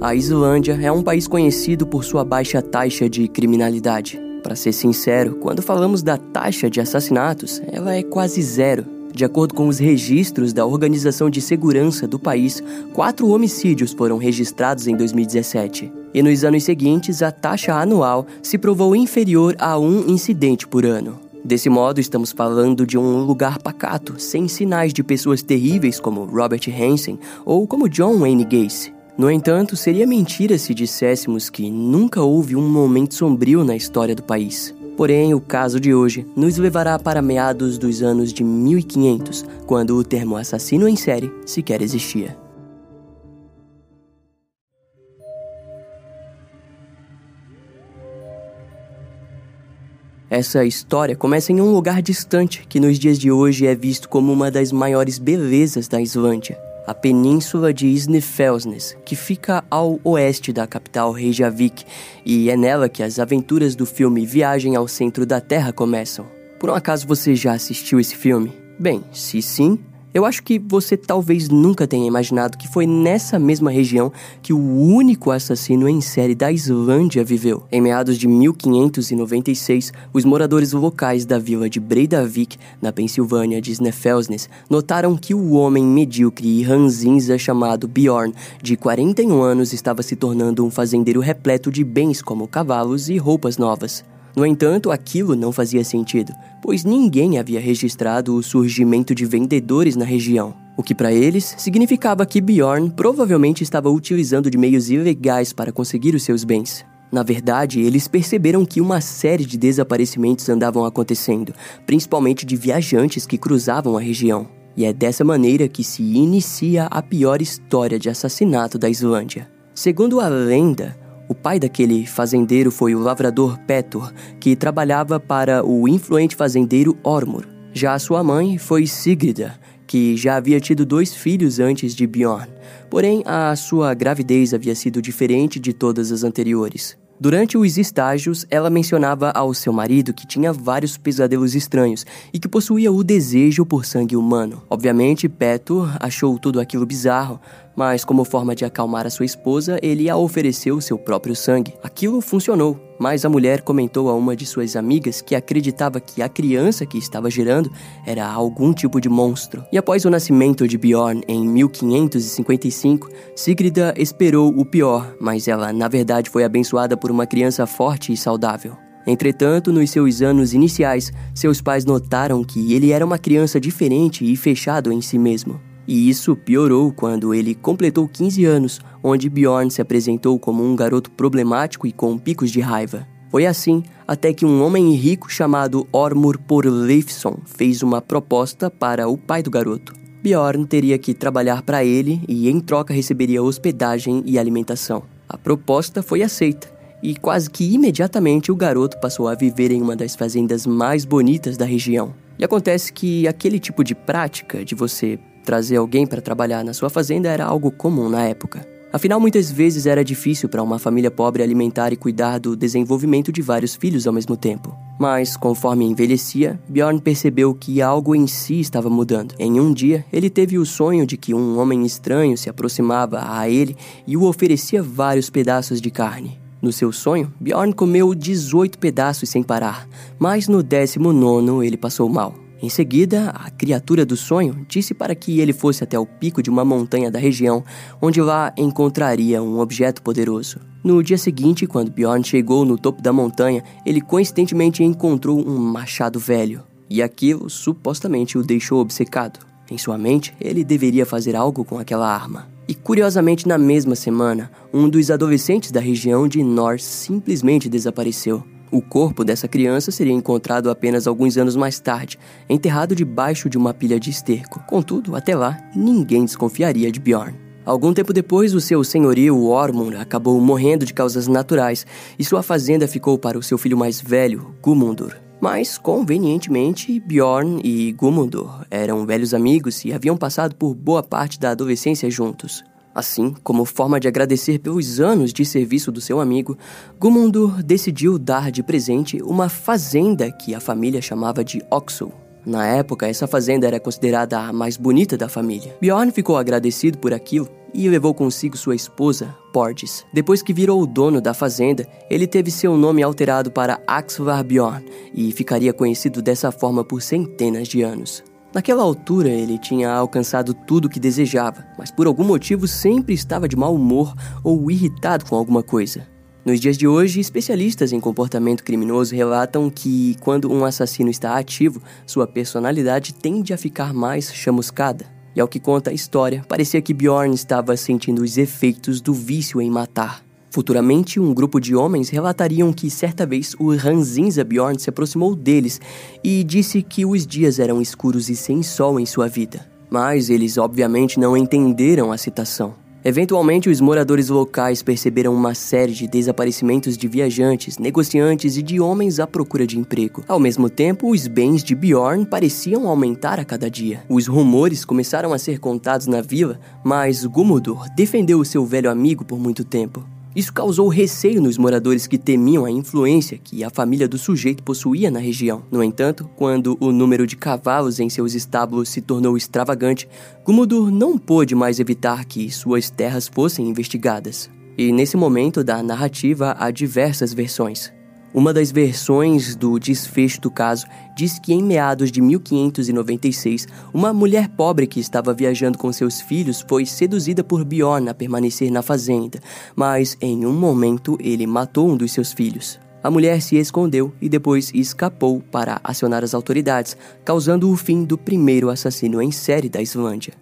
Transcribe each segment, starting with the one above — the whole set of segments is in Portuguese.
A Islândia é um país conhecido por sua baixa taxa de criminalidade. Para ser sincero, quando falamos da taxa de assassinatos, ela é quase zero. De acordo com os registros da Organização de Segurança do país, quatro homicídios foram registrados em 2017. E nos anos seguintes, a taxa anual se provou inferior a um incidente por ano. Desse modo, estamos falando de um lugar pacato, sem sinais de pessoas terríveis como Robert Hansen ou como John Wayne Gacy. No entanto, seria mentira se disséssemos que nunca houve um momento sombrio na história do país. Porém, o caso de hoje nos levará para meados dos anos de 1500, quando o termo assassino em série sequer existia. Essa história começa em um lugar distante que nos dias de hoje é visto como uma das maiores belezas da Islândia a península de Snæfellsnes, que fica ao oeste da capital Reykjavik, e é nela que as aventuras do filme Viagem ao Centro da Terra começam. Por um acaso você já assistiu esse filme? Bem, se sim, eu acho que você talvez nunca tenha imaginado que foi nessa mesma região que o único assassino em série da Islândia viveu. Em meados de 1596, os moradores locais da vila de Breidavik, na Pensilvânia de Snæfellsnes, notaram que o homem medíocre e ranzinza chamado Bjorn, de 41 anos, estava se tornando um fazendeiro repleto de bens como cavalos e roupas novas. No entanto, aquilo não fazia sentido, pois ninguém havia registrado o surgimento de vendedores na região. O que para eles significava que Bjorn provavelmente estava utilizando de meios ilegais para conseguir os seus bens. Na verdade, eles perceberam que uma série de desaparecimentos andavam acontecendo, principalmente de viajantes que cruzavam a região. E é dessa maneira que se inicia a pior história de assassinato da Islândia. Segundo a lenda, o pai daquele fazendeiro foi o lavrador Petor, que trabalhava para o influente fazendeiro Ormur. Já sua mãe foi Sigrida, que já havia tido dois filhos antes de Bjorn, porém a sua gravidez havia sido diferente de todas as anteriores. Durante os estágios, ela mencionava ao seu marido que tinha vários pesadelos estranhos e que possuía o desejo por sangue humano. Obviamente, Petor achou tudo aquilo bizarro, mas como forma de acalmar a sua esposa, ele a ofereceu seu próprio sangue. Aquilo funcionou, mas a mulher comentou a uma de suas amigas que acreditava que a criança que estava gerando era algum tipo de monstro. E após o nascimento de Bjorn em 1555, Sigrida esperou o pior, mas ela na verdade foi abençoada por uma criança forte e saudável. Entretanto, nos seus anos iniciais, seus pais notaram que ele era uma criança diferente e fechado em si mesmo. E isso piorou quando ele completou 15 anos, onde Bjorn se apresentou como um garoto problemático e com picos de raiva. Foi assim até que um homem rico chamado Ormur Porleifsson fez uma proposta para o pai do garoto. Bjorn teria que trabalhar para ele e em troca receberia hospedagem e alimentação. A proposta foi aceita e quase que imediatamente o garoto passou a viver em uma das fazendas mais bonitas da região. E acontece que aquele tipo de prática de você Trazer alguém para trabalhar na sua fazenda era algo comum na época. Afinal, muitas vezes era difícil para uma família pobre alimentar e cuidar do desenvolvimento de vários filhos ao mesmo tempo. Mas, conforme envelhecia, Bjorn percebeu que algo em si estava mudando. Em um dia, ele teve o sonho de que um homem estranho se aproximava a ele e o oferecia vários pedaços de carne. No seu sonho, Bjorn comeu 18 pedaços sem parar, mas no 19 ele passou mal. Em seguida, a criatura do sonho disse para que ele fosse até o pico de uma montanha da região, onde lá encontraria um objeto poderoso. No dia seguinte, quando Bjorn chegou no topo da montanha, ele coincidentemente encontrou um machado velho, e aquilo supostamente o deixou obcecado. Em sua mente, ele deveria fazer algo com aquela arma. E curiosamente, na mesma semana, um dos adolescentes da região de North simplesmente desapareceu. O corpo dessa criança seria encontrado apenas alguns anos mais tarde, enterrado debaixo de uma pilha de esterco. Contudo, até lá, ninguém desconfiaria de Bjorn. Algum tempo depois, o seu senhorio Ormund acabou morrendo de causas naturais e sua fazenda ficou para o seu filho mais velho, Gumundur. Mas, convenientemente, Bjorn e Gumundur eram velhos amigos e haviam passado por boa parte da adolescência juntos. Assim, como forma de agradecer pelos anos de serviço do seu amigo, Gumundur decidiu dar de presente uma fazenda que a família chamava de Oxul. Na época, essa fazenda era considerada a mais bonita da família. Bjorn ficou agradecido por aquilo e levou consigo sua esposa, Porges. Depois que virou o dono da fazenda, ele teve seu nome alterado para Axvar Bjorn e ficaria conhecido dessa forma por centenas de anos. Naquela altura, ele tinha alcançado tudo o que desejava, mas por algum motivo sempre estava de mau humor ou irritado com alguma coisa. Nos dias de hoje, especialistas em comportamento criminoso relatam que, quando um assassino está ativo, sua personalidade tende a ficar mais chamuscada. E ao que conta a história, parecia que Bjorn estava sentindo os efeitos do vício em matar. Futuramente, um grupo de homens relatariam que certa vez o Ranzinza Bjorn se aproximou deles e disse que os dias eram escuros e sem sol em sua vida. Mas eles obviamente não entenderam a citação. Eventualmente, os moradores locais perceberam uma série de desaparecimentos de viajantes, negociantes e de homens à procura de emprego. Ao mesmo tempo, os bens de Bjorn pareciam aumentar a cada dia. Os rumores começaram a ser contados na vila, mas Gumudur defendeu o seu velho amigo por muito tempo. Isso causou receio nos moradores que temiam a influência que a família do sujeito possuía na região. No entanto, quando o número de cavalos em seus estábulos se tornou extravagante, Gumudur não pôde mais evitar que suas terras fossem investigadas. E nesse momento da narrativa há diversas versões. Uma das versões do desfecho do caso diz que em meados de 1596, uma mulher pobre que estava viajando com seus filhos foi seduzida por Bjorn a permanecer na fazenda, mas em um momento ele matou um dos seus filhos. A mulher se escondeu e depois escapou para acionar as autoridades, causando o fim do primeiro assassino em série da Islândia.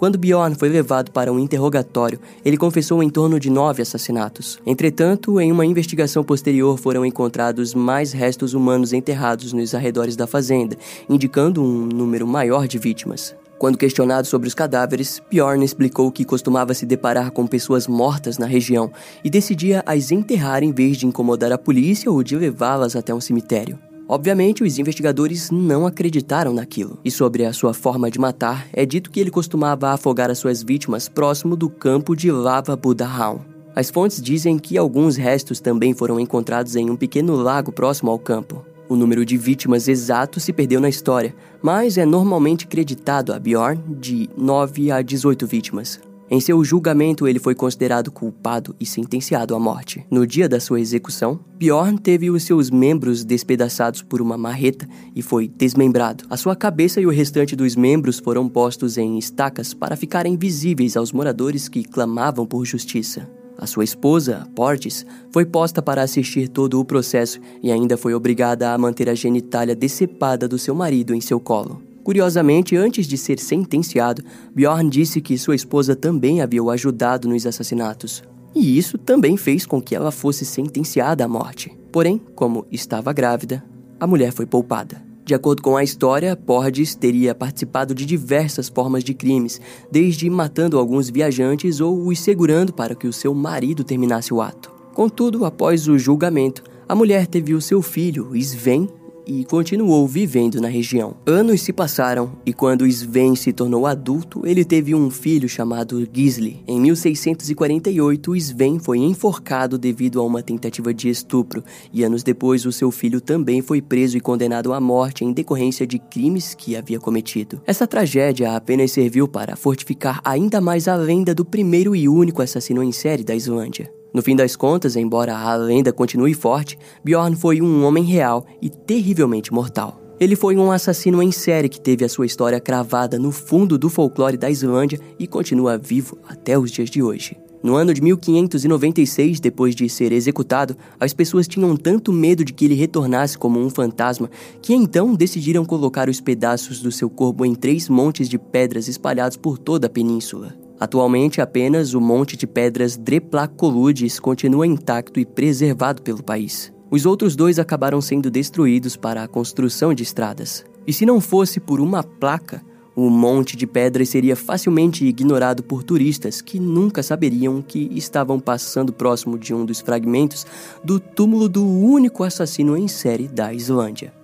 Quando Bjorn foi levado para um interrogatório, ele confessou em torno de nove assassinatos. Entretanto, em uma investigação posterior foram encontrados mais restos humanos enterrados nos arredores da fazenda, indicando um número maior de vítimas. Quando questionado sobre os cadáveres, Bjorn explicou que costumava se deparar com pessoas mortas na região e decidia as enterrar em vez de incomodar a polícia ou de levá-las até um cemitério. Obviamente, os investigadores não acreditaram naquilo. E sobre a sua forma de matar, é dito que ele costumava afogar as suas vítimas próximo do campo de lava Budahaun. As fontes dizem que alguns restos também foram encontrados em um pequeno lago próximo ao campo. O número de vítimas exato se perdeu na história, mas é normalmente creditado a Bjorn de 9 a 18 vítimas. Em seu julgamento, ele foi considerado culpado e sentenciado à morte. No dia da sua execução, Bjorn teve os seus membros despedaçados por uma marreta e foi desmembrado. A sua cabeça e o restante dos membros foram postos em estacas para ficarem visíveis aos moradores que clamavam por justiça. A sua esposa, Portes, foi posta para assistir todo o processo e ainda foi obrigada a manter a genitália decepada do seu marido em seu colo. Curiosamente, antes de ser sentenciado, Bjorn disse que sua esposa também havia o ajudado nos assassinatos. E isso também fez com que ela fosse sentenciada à morte. Porém, como estava grávida, a mulher foi poupada. De acordo com a história, Porges teria participado de diversas formas de crimes, desde matando alguns viajantes ou os segurando para que o seu marido terminasse o ato. Contudo, após o julgamento, a mulher teve o seu filho, Sven, e continuou vivendo na região. Anos se passaram e quando Sven se tornou adulto, ele teve um filho chamado Gisli. Em 1648, Sven foi enforcado devido a uma tentativa de estupro e anos depois o seu filho também foi preso e condenado à morte em decorrência de crimes que havia cometido. Essa tragédia apenas serviu para fortificar ainda mais a lenda do primeiro e único assassino em série da Islândia. No fim das contas, embora a lenda continue forte, Bjorn foi um homem real e terrivelmente mortal. Ele foi um assassino em série que teve a sua história cravada no fundo do folclore da Islândia e continua vivo até os dias de hoje. No ano de 1596, depois de ser executado, as pessoas tinham tanto medo de que ele retornasse como um fantasma que então decidiram colocar os pedaços do seu corpo em três montes de pedras espalhados por toda a península. Atualmente, apenas o monte de pedras Dreplacoludes continua intacto e preservado pelo país. Os outros dois acabaram sendo destruídos para a construção de estradas. E se não fosse por uma placa, o monte de pedras seria facilmente ignorado por turistas que nunca saberiam que estavam passando próximo de um dos fragmentos do túmulo do único assassino em série da Islândia.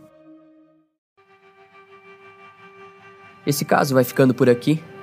Esse caso vai ficando por aqui.